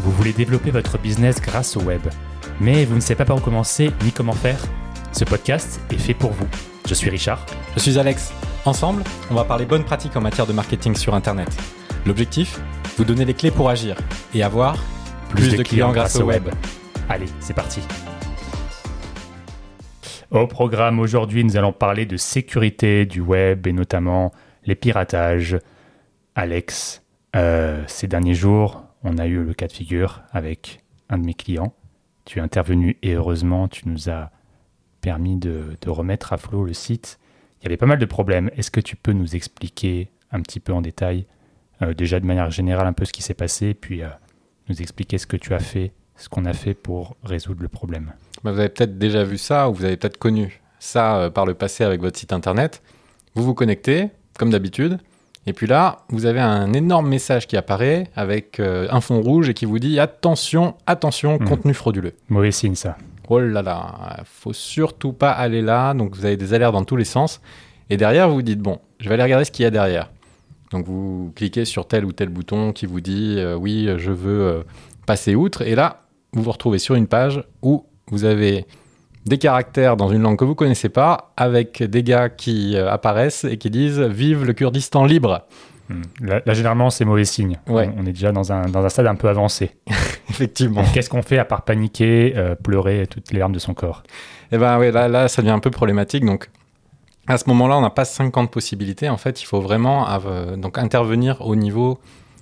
Vous voulez développer votre business grâce au web, mais vous ne savez pas par où commencer ni comment faire? Ce podcast est fait pour vous. Je suis Richard. Je suis Alex. Ensemble, on va parler bonnes pratiques en matière de marketing sur Internet. L'objectif? Vous donner les clés pour agir et avoir plus, de, clients, grâce au web. Allez, c'est parti. Au programme aujourd'hui, nous allons parler de sécurité du web et notamment les piratages. Alex, euh, ces derniers jours, on a eu le cas de figure avec un de mes clients. Tu es intervenu et heureusement, tu nous as permis de, remettre à flot le site. Il y avait pas mal de problèmes. Est-ce que tu peux nous expliquer un petit peu en détail, euh, déjà de manière générale, un peu ce qui s'est passé, puis euh, nous expliquer ce que tu as fait, ce qu'on a fait pour résoudre le problème? Bah, Vous avez peut-être déjà vu ça, ou vous avez peut-être connu ça par le passé avec votre site internet. Vous vous connectez, comme d'habitude, et puis là, vous avez un énorme message qui apparaît avec un fond rouge et qui vous dit attention, attention, hmm. contenu frauduleux. Mauvais signe ça. Oh là là, faut surtout pas aller là. Donc vous avez des alertes dans tous les sens. Et derrière, vous vous dites bon, je vais aller regarder ce qu'il y a derrière. Donc vous cliquez sur tel ou tel bouton qui vous dit euh, oui, je veux euh, passer outre. Et là, vous vous retrouvez sur une page où vous avez des caractères dans une langue que vous connaissez pas, avec des gars qui euh, apparaissent et qui disent vive le Kurdistan libre. Hmm. Là, généralement, c'est mauvais signe. On, est déjà dans un, dans un stade un peu avancé. Effectivement. Qu'est-ce qu'on fait à part paniquer, euh, pleurer toutes les larmes de son corps? Eh bien, oui, là, là, ça devient un peu problématique. Donc, à ce moment-là, on n'a pas 50 possibilités. En fait, il faut vraiment donc intervenir au niveau,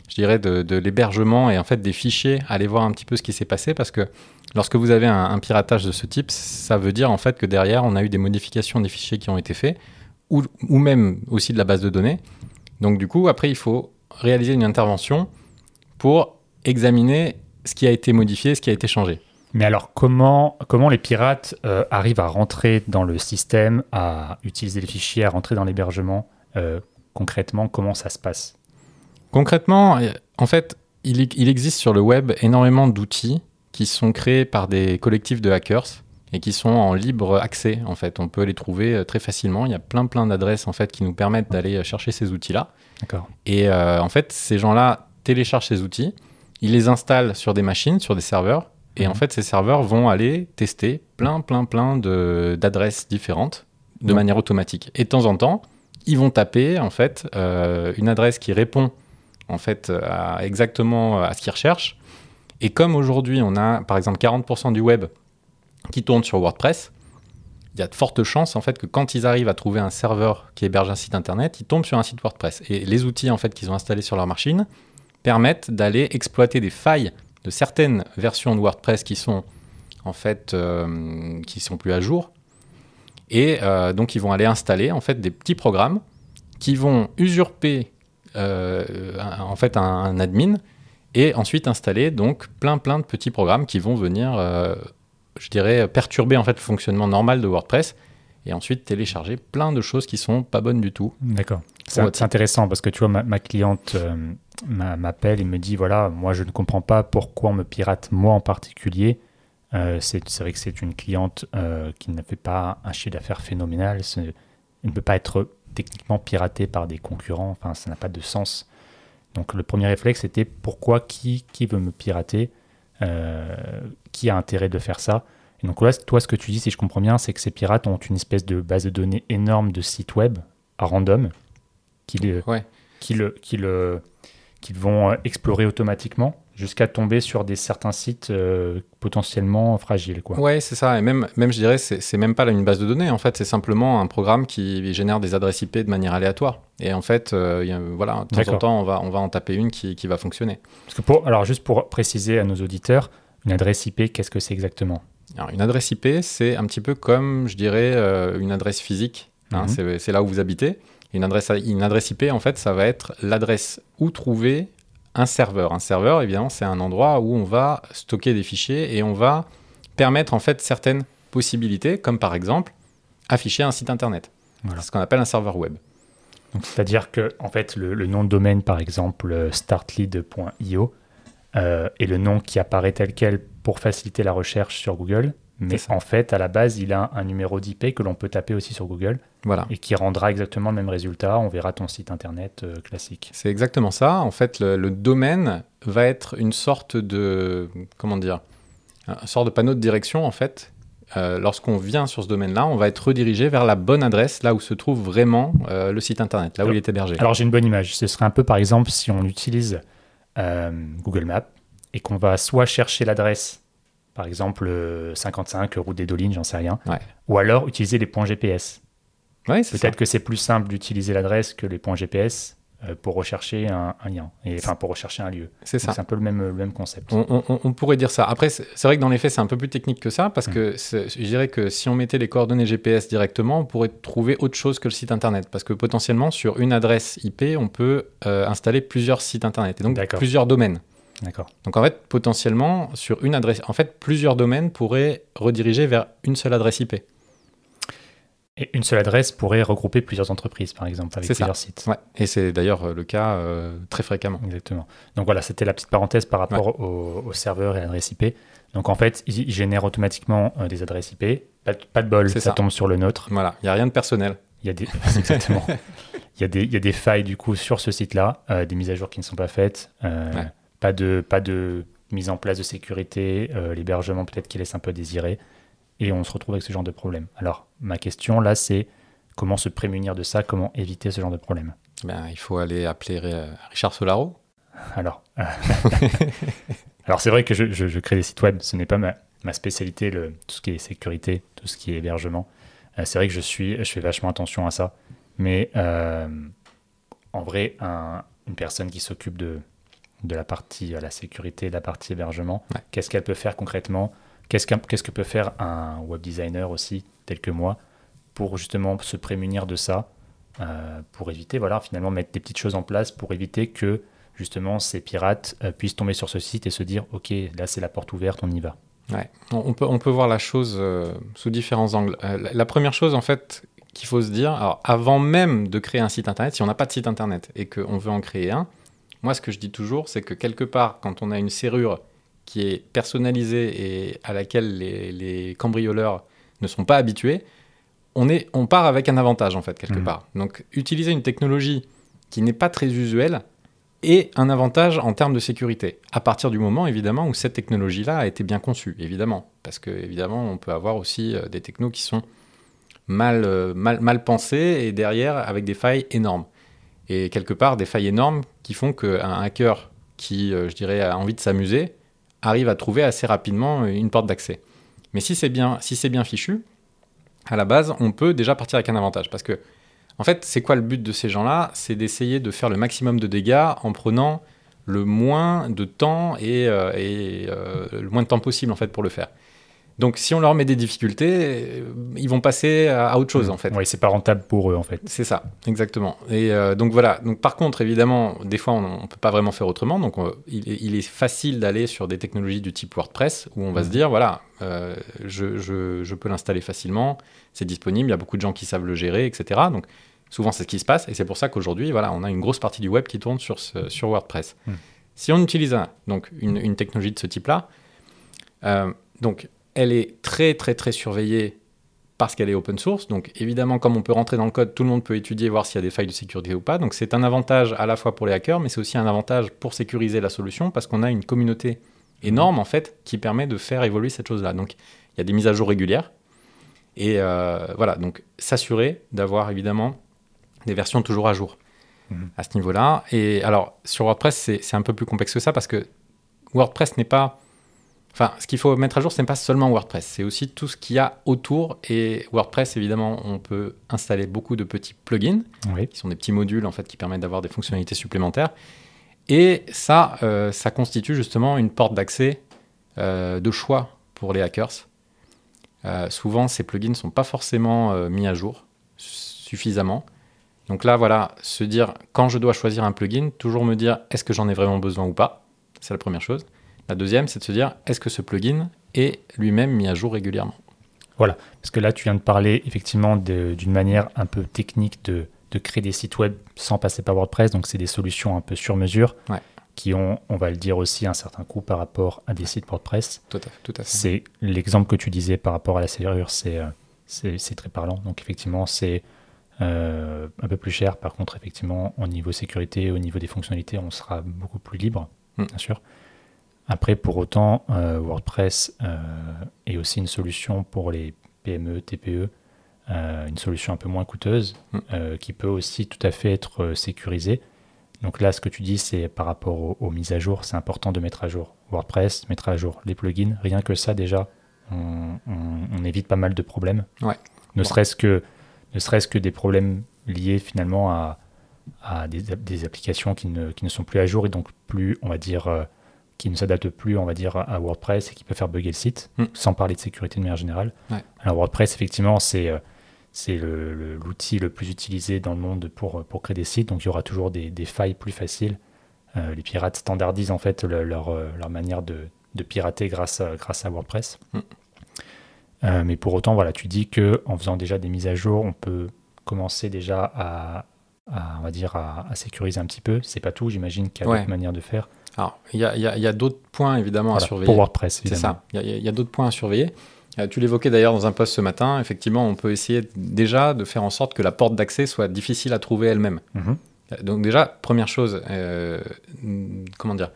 je dirais, de, l'hébergement et en fait des fichiers, aller voir un petit peu ce qui s'est passé parce que lorsque vous avez un, un, piratage de ce type, ça veut dire en fait que derrière, on a eu des modifications des fichiers qui ont été faits ou, ou même aussi de la base de données. Donc du coup, après, il faut réaliser une intervention pour examiner ce qui a été modifié, ce qui a été changé. Mais alors, comment, comment les pirates euh, arrivent à rentrer dans le système, à utiliser les fichiers, à rentrer dans l'hébergement euh, Concrètement, comment ça se passe? Concrètement, euh, en fait, il, il, existe sur le web énormément d'outils qui sont créés par des collectifs de hackers et qui sont en libre accès. En fait, on peut les trouver euh, très facilement. Il y a plein plein d'adresses en fait qui nous permettent d'aller euh, chercher ces outils-là. D'accord. Et euh, en fait, ces gens-là téléchargent ces outils, ils les installent sur des machines, sur des serveurs, et en mhm. fait, ces serveurs vont aller tester plein plein plein de d'adresses différentes de manière automatique. Et de temps en temps, ils vont taper en fait une adresse qui répond en fait à exactement à ce qu'ils recherchent. Et comme aujourd'hui, on a par exemple 40% du web qui tournent sur WordPress, il y a de fortes chances en fait que quand ils arrivent à trouver un serveur qui héberge un site internet, ils tombent sur un site WordPress. Et les outils en fait qu'ils ont installés sur leur machine permettent d'aller exploiter des failles de certaines versions de WordPress qui sont en fait euh, qui sont plus à jour. Et euh, donc ils vont aller installer en fait des petits programmes qui vont usurper euh, en fait un, admin et ensuite installer donc plein plein de petits programmes qui vont venir je dirais, perturber en fait le fonctionnement normal de WordPress et ensuite télécharger plein de choses qui sont pas bonnes du tout. D'accord. C'est intéressant parce que tu vois, ma, cliente euh, m'appelle et me dit voilà, moi je ne comprends pas pourquoi on me pirate, moi en particulier. Euh, c'est vrai que c'est une cliente euh, qui ne fait pas un chiffre d'affaires phénoménal. Elle ne peut pas être techniquement piratée par des concurrents. Enfin, ça n'a pas de sens. Donc le premier réflexe c'était pourquoi qui, qui veut me pirater euh, qui a intérêt de faire ça? Et donc là, toi, ce que tu dis, si je comprends bien, c'est que ces pirates ont une espèce de base de données énorme de sites web à random qui, qui, le, qui, le, qui vont euh, explorer automatiquement jusqu'à tomber sur des certains sites euh, potentiellement fragiles. Quoi. Ouais, c'est ça. Et même, même je dirais, c'est même pas une base de données. En fait, c'est simplement un programme qui génère des adresses IP de manière aléatoire. Et en fait, euh, voilà, de temps en temps, on va, on va en taper une qui, qui va fonctionner. Parce que pour, alors, juste pour préciser à nos auditeurs, une adresse IP, qu'est-ce que c'est exactement? Alors, Une adresse IP, c'est un petit peu comme, je dirais, euh, une adresse physique. Hein, mhm. C'est là où vous habitez. Une adresse, une adresse IP, en fait, ça va être l'adresse où trouver un serveur. Un serveur, évidemment, c'est un endroit où on va stocker des fichiers et on va permettre en fait certaines possibilités, comme par exemple afficher un site internet. C'est ce qu'on appelle un serveur web. C'est-à-dire que en fait, le, nom de domaine, par exemple, euh, startlead.io, euh, est le nom qui apparaît tel quel pour faciliter la recherche sur Google, Mais en fait, à la base, il a un numéro d'IP que l'on peut taper aussi sur Google Voilà. et qui rendra exactement le même résultat. On verra ton site internet euh, classique. C'est exactement ça. En fait, le, le domaine va être une sorte de comment dire, un sorte de panneau de direction en fait. Euh, Lorsqu'on vient sur ce domaine-là, on va être redirigé vers la bonne adresse, là où se trouve vraiment euh, le site internet, là où Alors- il est hébergé. Alors j'ai une bonne image. Ce serait un peu par exemple si on utilise Google Maps et qu'on va soit chercher l'adresse, par exemple euh, 55 route des Dolines, j'en sais rien, Ouais. ou alors utiliser les points GPS. Peut-être que c'est plus simple d'utiliser l'adresse que les points GPS euh, pour rechercher un, un lien, et, enfin pour rechercher un lieu. C'est ça. C'est un peu le même, le même concept. On, on- on pourrait dire ça. Après, c'est vrai que dans les faits, c'est un peu plus technique que ça, parce Mm. que je dirais que si on mettait les coordonnées GPS directement, on pourrait trouver autre chose que le site internet. Parce que potentiellement, sur une adresse IP, on peut euh, installer plusieurs sites internet, et donc plusieurs domaines. D'accord. Donc en fait, potentiellement, sur une adresse, en fait, plusieurs domaines pourraient rediriger vers une seule adresse IP. Et une seule adresse pourrait regrouper plusieurs entreprises, par exemple, avec ça. plusieurs sites. Ouais. Et c'est d'ailleurs euh, le cas euh, très fréquemment. Exactement. Donc voilà, c'était la petite parenthèse par rapport au, au serveur et à l'adresse IP. Donc en fait, il, il génère automatiquement euh, des adresses IP. Pas, de- pas de bol, ça, ça. tombe sur le nôtre. Voilà, il n'y a rien de personnel. Il y a des, exactement. il, y a des, il y a des failles du coup sur ce site-là, euh, des mises à jour qui ne sont pas faites, Ouais. Pas, de, pas de mise en place de sécurité, euh, l'hébergement peut-être qui laisse un peu désirer, et on se retrouve avec ce genre de problème. Alors ma question là, c'est comment se prémunir de ça, comment éviter ce genre de problème? Ben, il faut aller appeler Richard Solaro. Alors, euh, alors c'est vrai que je, je- je crée des sites web, ce n'est pas ma, ma spécialité, le, tout ce qui est sécurité, tout ce qui est hébergement. Euh, c'est vrai que je suis, je fais vachement attention à ça, mais en vrai, un- une personne qui s'occupe de, de la partie la sécurité, de la partie hébergement, Ouais. qu'est-ce qu'elle peut faire concrètement? Qu'est-ce qu'un- qu'est-ce que peut faire un web designer aussi, tel que moi, pour justement se prémunir de ça, euh, pour éviter, voilà, finalement mettre des petites choses en place pour éviter que justement ces pirates euh, puissent tomber sur ce site et se dire ok là c'est la porte ouverte on y va Ouais. On, peut, on peut voir la chose euh, sous différents angles. La, la première chose, en fait, qu'il faut se dire, alors, avant même de créer un site internet, si on n'a pas de site internet et qu'on veut en créer un, moi, ce que je dis toujours, c'est que quelque part, quand on a une serrure qui est personnalisée et à laquelle les, les cambrioleurs ne sont pas habitués, on, est, on part avec un avantage, en fait, quelque Mhm. part. Donc, utiliser une technologie qui n'est pas très usuelle et un avantage en termes de sécurité. À partir du moment, évidemment, où cette technologie-là a été bien conçue, évidemment. Parce que, évidemment, on peut avoir aussi euh, des technos qui sont mal, euh, mal, mal pensés et derrière avec des failles énormes. Et quelque part, des failles énormes qui font qu'un hacker qui, euh, je dirais, a envie de s'amuser, arrive à trouver assez rapidement une porte d'accès. Mais si c'est bien, fichu, à la base, on peut déjà partir avec un avantage. Parce que, en fait, c'est quoi le but de ces gens-là? C'est d'essayer de faire le maximum de dégâts en prenant le moins de temps et, euh, euh, le moins de temps possible en fait pour le faire. Donc, si on leur met des difficultés, euh, ils vont passer à, autre chose en fait. oui c'est pas rentable pour eux en fait C'est ça, exactement. Et euh, donc voilà. Donc par contre, évidemment, des fois, on ne peut pas vraiment faire autrement. Donc on- il, est, il est facile d'aller sur des technologies du type WordPress où on va Mhm. se dire voilà, euh, je, je- je peux l'installer facilement, c'est disponible, il y a beaucoup de gens qui savent le gérer, etc. Donc souvent, c'est ce qui se passe. Et c'est pour ça qu'aujourd'hui, voilà, on a une grosse partie du web qui tourne sur, ce- sur WordPress. Mhm. Si on utilise donc une, une technologie de ce type-là, euh, donc elle est très très très surveillée parce qu'elle est open source. Donc évidemment, comme on peut rentrer dans le code, tout le monde peut étudier, voir s'il y a des failles de sécurité ou pas. Donc c'est un avantage à la fois pour les hackers, mais c'est aussi un avantage pour sécuriser la solution parce qu'on a une communauté énorme en fait qui permet de faire évoluer cette chose-là. Donc il y a des mises à jour régulières. Et euh, voilà, donc s'assurer d'avoir évidemment des versions toujours à jour Mhm. à ce niveau-là. Et alors sur WordPress, c'est c'est un peu plus complexe que ça parce que WordPress n'est pas Enfin, ce qu'il faut mettre à jour, ce n'est pas seulement WordPress, c'est aussi tout ce qu'il y a autour. Et WordPress, évidemment, on peut installer beaucoup de petits plugins, oui qui sont des petits modules en fait qui permettent d'avoir des fonctionnalités supplémentaires. Et ça, euh, ça constitue justement une porte d'accès euh, de choix pour les hackers. Euh, souvent, ces plugins ne sont pas forcément mis à jour suffisamment. Donc là, voilà, se dire quand je dois choisir un plugin, toujours me dire est-ce que j'en ai vraiment besoin ou pas? C'est la première chose. La deuxième, c'est de se dire est-ce que ce plugin est lui-même mis à jour régulièrement? Parce que là tu viens de parler effectivement d'une manière un peu technique de, de créer des sites web sans passer par WordPress donc c'est des solutions un peu sur mesure Ouais. qui ont, on va le dire aussi, un certain coût par rapport à des sites WordPress. Tout à fait. Tout à fait. C'est l'exemple que tu disais par rapport à la serrure, c'est euh, c'est très parlant. Donc effectivement, c'est euh, un peu plus cher. Par contre, effectivement, au niveau sécurité, au niveau des fonctionnalités, on sera beaucoup plus libre, Mm. bien sûr. Après, pour autant, euh, WordPress euh, est aussi une solution pour les PME, TPE, euh, une solution un peu moins coûteuse, Mm. qui peut aussi tout à fait être sécurisée. Donc là, ce que tu dis, c'est par rapport aux, aux mises à jour, c'est important de mettre à jour WordPress, mettre à jour les plugins. Rien que ça, déjà, on, on- on évite pas mal de problèmes. Ouais. Ne Bon. serait-ce que, ne serait-ce que des problèmes liés finalement à, à des, app- des applications qui ne, qui ne sont plus à jour et donc plus, on va dire, qui ne s'adaptent plus, on va dire, à WordPress et qui peuvent faire bugger le site, Mm. sans parler de sécurité de manière générale. Ouais. Alors WordPress, effectivement, c'est euh, c'est le- le- l'outil le, plus utilisé dans le monde pour, pour créer des sites, donc il y aura toujours des, des failles plus faciles. Euh, les pirates standardisent en fait le- leur, euh, leur manière de, de pirater grâce à, grâce à WordPress. Mm. Euh, mais pour autant, voilà, tu dis que en faisant déjà des mises à jour, on peut commencer déjà à, à, on va dire, à, à sécuriser un petit peu. C'est pas tout, j'imagine qu'il y a Ouais. d'autres manières de faire. Alors, il y a, il y a- il y a d'autres points évidemment Voilà, à surveiller. pour WordPress, C'est ça. Il y a- d'autres points à surveiller. Euh, tu l'évoquais d'ailleurs dans un post ce matin. Effectivement, on peut essayer déjà de faire en sorte que la porte d'accès soit difficile à trouver elle-même. Mhm. Euh, Donc déjà, première chose, euh, mm, comment dire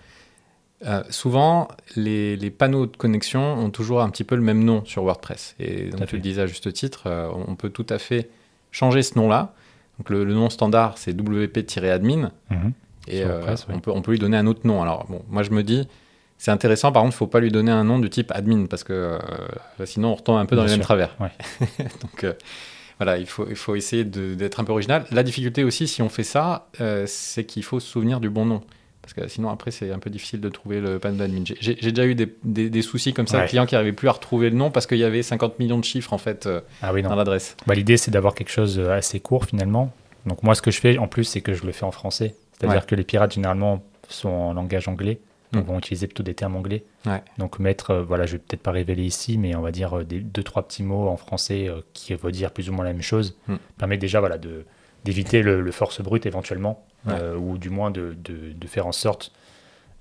Euh, Souvent, les, les panneaux de connexion ont toujours un petit peu le même nom sur WordPress. Et donc, tu le disais à juste titre, on peut tout à fait changer ce nom-là. Donc le, le nom standard, c'est WP-admin. Mhm. Et euh, on, peut, on peut lui donner un autre nom. Alors, bon, moi, je me dis, c'est intéressant. Par contre, il ne faut pas lui donner un nom du type admin parce que euh, sinon, on retombe un peu dans Bien les mêmes travers. ouais. Donc, euh, voilà, il faut, il faut essayer d'être un peu original. La difficulté aussi, si on fait ça, euh, c'est qu'il faut se souvenir du bon nom. Parce que sinon, après, c'est un peu difficile de trouver le panneau d'admin. J'ai- déjà eu des, des- des soucis comme ça, Ouais. clients qui n'arrivaient plus à retrouver le nom parce qu'il y avait 50 millions de chiffres, en fait, Ah oui, non. dans l'adresse. Bah, L'idée, c'est d'avoir quelque chose assez court finalement. Donc moi, ce que je fais en plus, c'est que je le fais en français. C'est-à-dire Ouais. que les pirates, généralement, sont en langage anglais. Donc Mm. vont utiliser plutôt des termes anglais. Ouais. Donc mettre, euh, voilà, je vais peut-être pas révéler ici, mais on va dire euh, des, deux, trois petits mots en français euh, qui veulent dire plus ou moins la même chose. Mm. Permet déjà voilà, de, d'éviter le, le force brute éventuellement, Ouais. euh, ou du moins de, de, de faire en sorte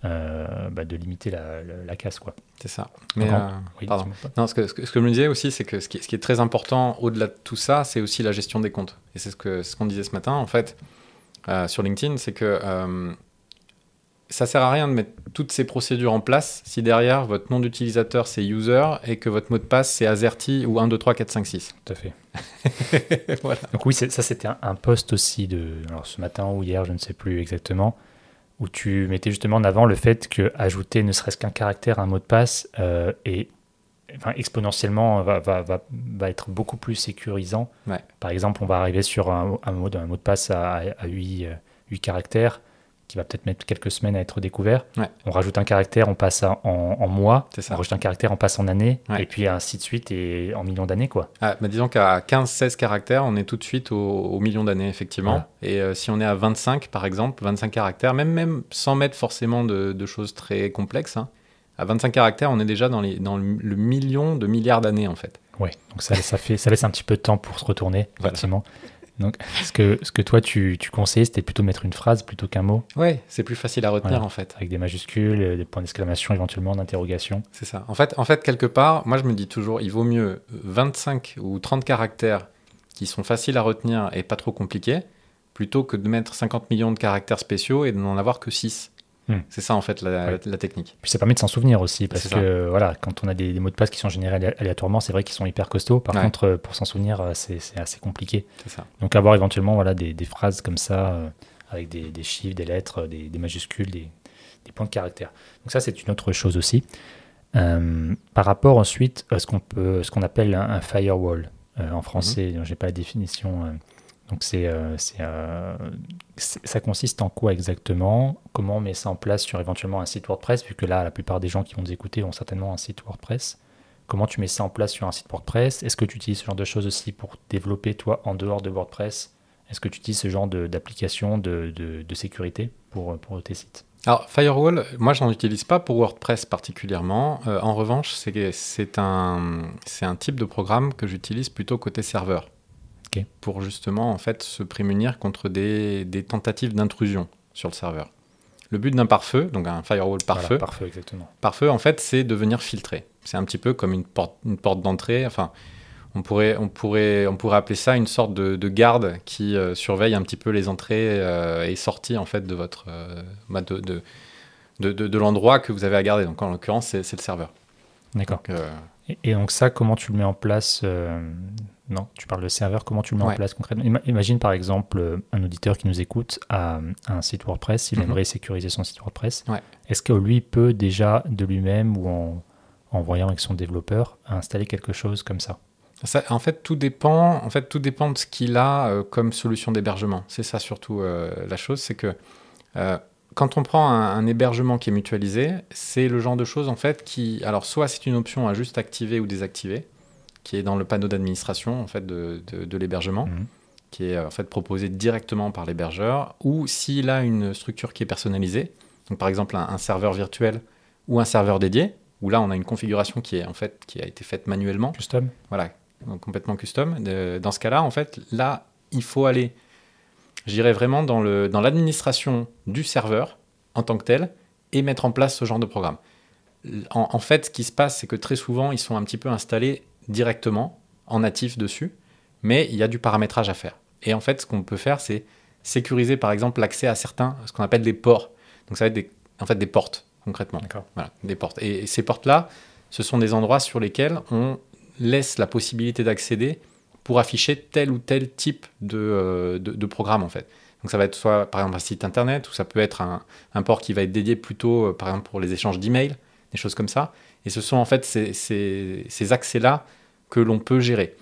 euh, bah, de limiter la, la, la casse. Quoi. C'est ça. Mais, euh, Oui, pardon. Non, ce que, ce que, ce que je me disais aussi, c'est que ce qui, ce qui est très important au-delà de tout ça, c'est aussi la gestion des comptes. Et c'est ce que ce qu'on disait ce matin, en fait, euh, sur LinkedIn, c'est que euh, ça sert à rien de mettre toutes ces procédures en place si derrière votre nom d'utilisateur c'est user et que votre mot de passe c'est AZERTY ou 1, 2, 3, 4, 5, 6. Tout à fait. voilà. Donc oui, ça c'était un, un post aussi de alors ce matin ou hier, je ne sais plus exactement, où tu mettais justement en avant le fait que ajouter ne serait-ce qu'un caractère à un mot de passe euh, est enfin, exponentiellement va, va, va, va être beaucoup plus sécurisant. Ouais. Par exemple, on va arriver sur un, un mot, un mot de passe à, à 8, caractères qui va peut-être mettre quelques semaines à être découvert. Ouais. On rajoute un caractère, on passe en, en mois, on rajoute un caractère, on passe en Ouais. et puis ainsi de suite et en millions d'années. quoi. Ah, bah disons qu'à 15-16 caractères, on est tout de suite au, au million d'années, effectivement. Et euh, si on est à 25, par exemple, 25 caractères, même, même sans mettre forcément de, de choses très complexes, hein, à 25 caractères, on est déjà dans, les, dans le, million de milliards d'années, en fait. Ouais, donc ça, ça, fait, ça laisse un petit peu de temps pour se retourner, Voilà. effectivement. Donc, ce que, ce que toi, tu, tu conseillais, c'était plutôt mettre une phrase plutôt qu'un mot, Ouais, c'est plus facile à retenir, Voilà. en fait. avec des majuscules, euh, des points d'exclamation, éventuellement d'interrogation. C'est ça. En fait, en fait, quelque part, moi je me dis toujours, il vaut mieux 25 ou 30 caractères qui sont faciles à retenir et pas trop compliqués, plutôt que de mettre 50 millions de caractères spéciaux et de n'en avoir que 6. Hmm. C'est ça en fait la, Ouais. la technique. Puis ça permet de s'en souvenir aussi, parce que euh, voilà, quand on a des, des mots de passe qui sont générés alé- aléatoirement, c'est vrai qu'ils sont hyper costauds. Par Ouais. contre, euh, pour s'en souvenir, euh, c'est assez compliqué. Ça. Donc avoir éventuellement voilà, des, des phrases comme ça, euh, avec des, des chiffres, des lettres, des, majuscules, des, points de caractère. Donc ça, c'est une autre chose aussi. Euh, par rapport ensuite à ce qu'on peut, ce qu'on appelle un, un firewall euh, en français, je n'ai pas la définition. Donc c'est, euh, euh, ça consiste en quoi exactement? Comment on met ça en place sur éventuellement un site WordPress? Vu que là, la plupart des gens qui vont nous écouter ont certainement un site WordPress. Comment tu mets ça en place sur un site WordPress? Est-ce que tu utilises ce genre de choses aussi pour développer toi en dehors de WordPress? Est-ce que tu utilises ce genre d'application de, de, sécurité pour, pour tes sites? Alors, Firewall, moi, j'en utilise pas pour WordPress particulièrement. Euh, en revanche, c'est un, c'est un type de programme que j'utilise plutôt côté serveur. Pour justement, en fait, se prémunir contre des, des tentatives d'intrusion sur le serveur. Le but d'un pare-feu, donc un firewall pare-feu, Voilà, pare-feu, exactement. pare-feu, en fait, c'est de venir filtrer. C'est un petit peu comme une porte, une porte d'entrée. Enfin, on pourrait, on, pourrait, on pourrait appeler ça une sorte de, de garde qui euh, surveille un petit peu les entrées euh, et sorties en fait de votre euh, bah, de, de, de, de- de l'endroit que vous avez à garder. Donc en l'occurrence, c'est c'est le serveur. D'accord. Donc, Et, et donc ça, comment tu le mets en place Non, tu parles de serveur, comment tu le mets Ouais. en place concrètement? Ima- Imagine par exemple euh, un auditeur qui nous écoute a un site WordPress, il Mhm. aimerait sécuriser son site WordPress. Ouais. Est-ce que lui peut déjà de lui-même ou en, en voyant avec son développeur installer quelque chose comme ça? Ça, en fait, tout dépend. En fait, tout dépend de ce qu'il a euh, comme solution d'hébergement. C'est ça surtout euh, la chose, c'est que euh, quand on prend un, un hébergement qui est mutualisé, c'est le genre de choses en fait qui, alors soit c'est une option à juste activer ou désactiver, qui est dans le panneau d'administration en fait de, de- de l'hébergement, Mhm. qui est euh, en fait proposé directement par l'hébergeur, ou s'il a une structure qui est personnalisée, donc par exemple un, un serveur virtuel ou un serveur dédié, où là on a une configuration qui est en fait qui a été faite manuellement Custom voilà, donc complètement custom. De- dans ce cas-là, en fait, là, il faut aller, j'irais vraiment dans le dans l'administration du serveur en tant que tel et mettre en place ce genre de programme. En, en fait, ce qui se passe, c'est que très souvent, ils sont un petit peu installés directement en natif dessus, mais il y a du paramétrage à faire. Et en fait, ce qu'on peut faire, c'est sécuriser, par exemple, l'accès à certains, ce qu'on appelle des ports. Donc, ça va être des, en fait des portes, concrètement. Voilà, des portes. Et, et ces portes-là, ce sont des endroits sur lesquels on laisse la possibilité d'accéder pour afficher tel ou tel type de, euh, de, de programme, en fait. Donc ça va être soit, par exemple, un site internet, ou ça peut être un, un port qui va être dédié plutôt, euh, par exemple, pour les échanges d'emails, choses comme ça. Et ce sont en fait ces, accès-là que l'on peut gérer.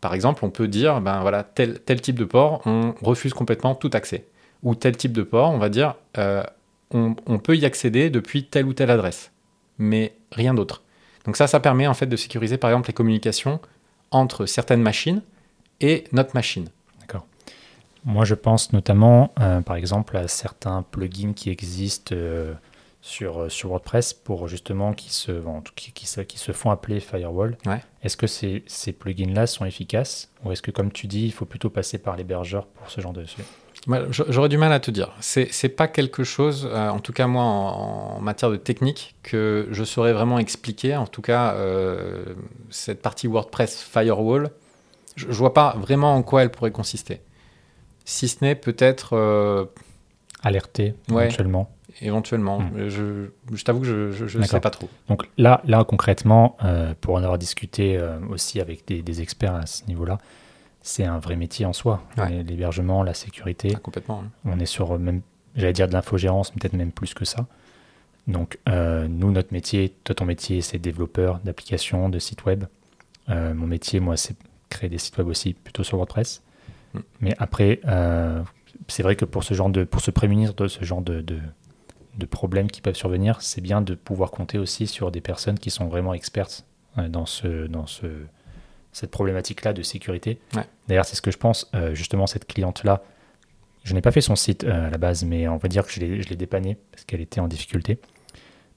Par exemple, on peut dire, ben voilà, tel, type de port, on refuse complètement tout accès. Ou tel type de port, on va dire, euh, on, peut y accéder depuis telle ou telle adresse, mais rien d'autre. Donc ça, ça permet en fait de sécuriser par exemple les communications entre certaines machines et notre machine. Moi, je pense notamment, euh, par exemple, à certains plugins qui existent euh, sur, euh, sur WordPress pour justement qui se, qui, qui se, qui se font appeler firewall. Ouais. Est-ce que ces, ces plugins-là sont efficaces ou est-ce que, comme tu dis, il faut plutôt passer par l'hébergeur pour ce genre de sujet J'aurais du mal à te dire. C'est c'est pas quelque chose, euh, en tout cas moi, en, en matière de technique, que je saurais vraiment expliquer. En tout cas, euh, cette partie WordPress Firewall, je, je vois pas vraiment en quoi elle pourrait consister. Si ce n'est peut-être euh, Alerter Ouais. éventuellement. Éventuellement. Hmm. Je, je t'avoue que je, ne sais pas trop. Donc là, là concrètement, euh, pour en avoir discuté euh, aussi avec des, des experts à ce niveau-là, c'est un vrai métier en soi. Ouais. L'hébergement, la sécurité. Ah, complètement. hein. On est sur euh, même, j'allais dire de l'infogérance, peut-être même plus que ça. Donc, euh, nous, notre métier, toi, ton métier, c'est développeur d'applications, de sites web. Mon métier, moi, c'est créer des sites web aussi, plutôt sur WordPress. Mm. Mais après, c'est vrai que pour ce genre de, pour se prémunir de ce genre de, de, de problèmes qui peuvent survenir, c'est bien de pouvoir compter aussi sur des personnes qui sont vraiment expertes euh, dans ce, dans ce, cette problématique-là de sécurité. Ouais. D'ailleurs, c'est ce que je pense. euh, justement, cette cliente-là, je n'ai pas fait son site euh, à la base, mais on va dire que je l'ai dépanné parce qu'elle était en difficulté.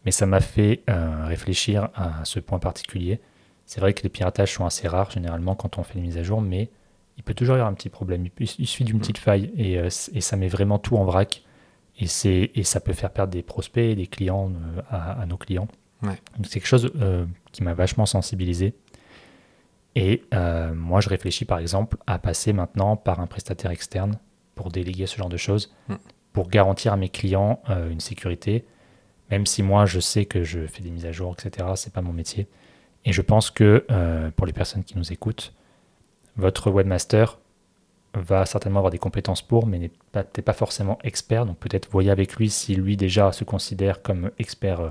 Mais ça m'a fait euh, réfléchir à ce point particulier. C'est vrai que les piratages sont assez rares généralement quand on fait les mises à jour, mais il peut toujours y avoir un petit problème. Il, il suffit d'une petite faille et ça met vraiment tout en vrac. Et, c'est- et ça peut faire perdre des prospects et des clients euh, à, à nos clients. Ouais. Donc c'est quelque chose euh, qui m'a vachement sensibilisé. Et euh, moi, je réfléchis par exemple à passer maintenant par un prestataire externe pour déléguer ce genre de choses, pour garantir à mes clients euh, une sécurité, même si moi je sais que je fais des mises à jour, etc. C'est pas mon métier. Et je pense que pour les personnes qui nous écoutent, votre webmaster va certainement avoir des compétences pour, mais n'est pas- forcément expert. Donc peut-être voyez avec lui si lui déjà se considère comme expert euh,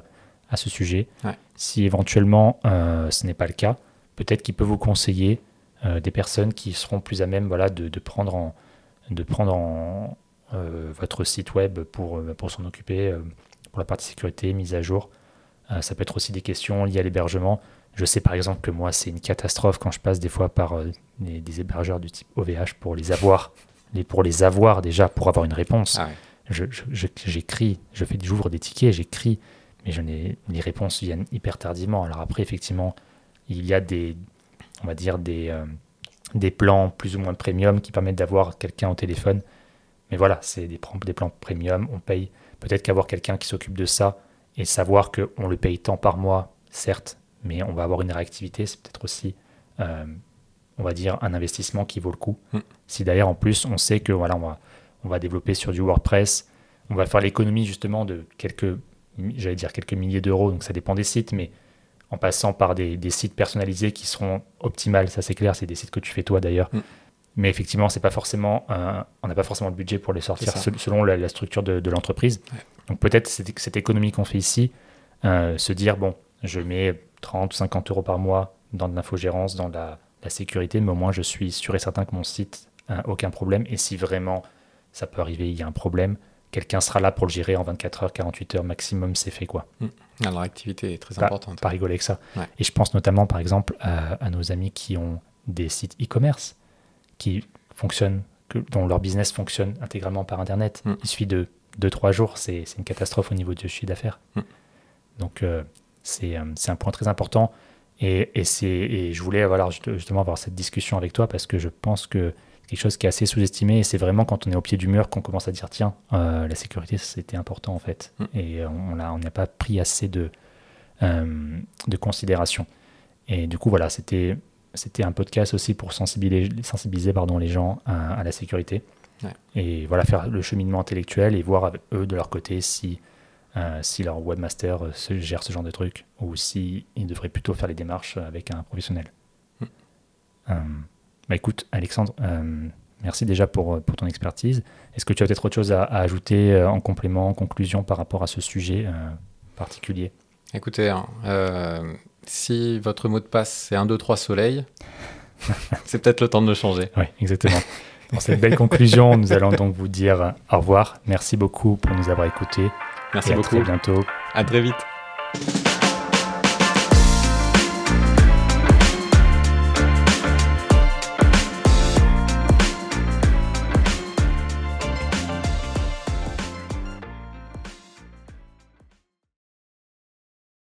à ce sujet. Ouais. Si éventuellement euh, ce n'est pas le cas, peut-être qu'il peut vous conseiller euh, des personnes qui seront plus à même voilà, de, de prendre en, de prendre en euh, votre site web pour, pour s'en occuper, pour la partie sécurité, mise à jour. Ça peut être aussi des questions liées à l'hébergement. Je sais par exemple que moi, c'est une catastrophe quand je passe des fois par euh, des, des hébergeurs du type OVH pour les avoir, les, pour les avoir déjà, pour avoir une réponse. Ah ouais. Je- je- je- J'écris, je, fais, j'ouvre des tickets, j'écris, mais je n'ai, les réponses viennent hyper tardivement. Alors après, effectivement, il y a des, on va dire des, euh, des plans plus ou moins premium qui permettent d'avoir quelqu'un au téléphone. Mais voilà, c'est des, des plans premium, on paye. Peut-être qu'avoir quelqu'un qui s'occupe de ça et savoir qu'on le paye tant par mois, certes, mais on va avoir une réactivité, c'est peut-être aussi, euh, on va dire, un investissement qui vaut le coup. Mm. Si d'ailleurs, en plus, on sait que voilà, on va, on va développer sur du WordPress, on va faire l'économie justement de quelques, j'allais dire quelques milliers d'euros, donc ça dépend des sites, mais en passant par des, des sites personnalisés qui seront optimales, ça c'est clair, c'est des sites que tu fais toi d'ailleurs. Mm. Mais effectivement, c'est pas forcément, on n'a pas forcément le budget pour les sortir selon la, la structure de, de l'entreprise. Ouais. Donc peut-être cette, cette économie qu'on fait ici, euh, se dire bon, je mets 30 ou 50 euros par mois dans de l'infogérance, dans la, la sécurité, mais au moins je suis sûr et certain que mon site n'a aucun problème. Et si vraiment ça peut arriver, il y a un problème, quelqu'un sera là pour le gérer en 24 heures, 48 heures maximum, c'est fait quoi. Alors, l'activité est très Pas- importante. Pas rigoler avec ça. Ouais. Et je pense notamment par exemple à, à nos amis qui ont des sites e-commerce qui fonctionnent, que, dont leur business fonctionne intégralement par Internet. Mm. Il suffit de 2-3 jours, c'est une catastrophe au niveau du chiffre d'affaires. Mm. Donc euh, c'est euh, c'est un point très important. Et, et, c'est- et je voulais voilà, justement avoir cette discussion avec toi parce que je pense que c'est quelque chose qui est assez sous-estimé et c'est vraiment quand on est au pied du mur qu'on commence à dire tiens, euh, la sécurité c'était important en fait. Mm. Et on n'a on n'a pas pris assez de, euh, de considération. Et du coup, voilà, c'était c'était un podcast aussi pour sensibiliser, sensibiliser pardon, les gens à, à la sécurité. Ouais. Et voilà, faire le cheminement intellectuel et voir avec eux de leur côté si, euh, si leur webmaster euh, se gère ce genre de truc ou si ils devraient plutôt faire les démarches avec un professionnel. Mm. Euh, bah écoute, Alexandre, euh, merci déjà pour, pour ton expertise. Est-ce que tu as peut-être autre chose à, à ajouter euh, en complément, en conclusion par rapport à ce sujet euh, particulier? Écoutez, hein, euh, si votre mot de passe c'est 1, 2, 3 soleil, c'est peut-être le temps de le changer. Oui, exactement. Dans cette belle conclusion, nous allons donc vous dire au revoir. Merci beaucoup pour nous avoir écoutés. Merci et à beaucoup. très bientôt. À très vite.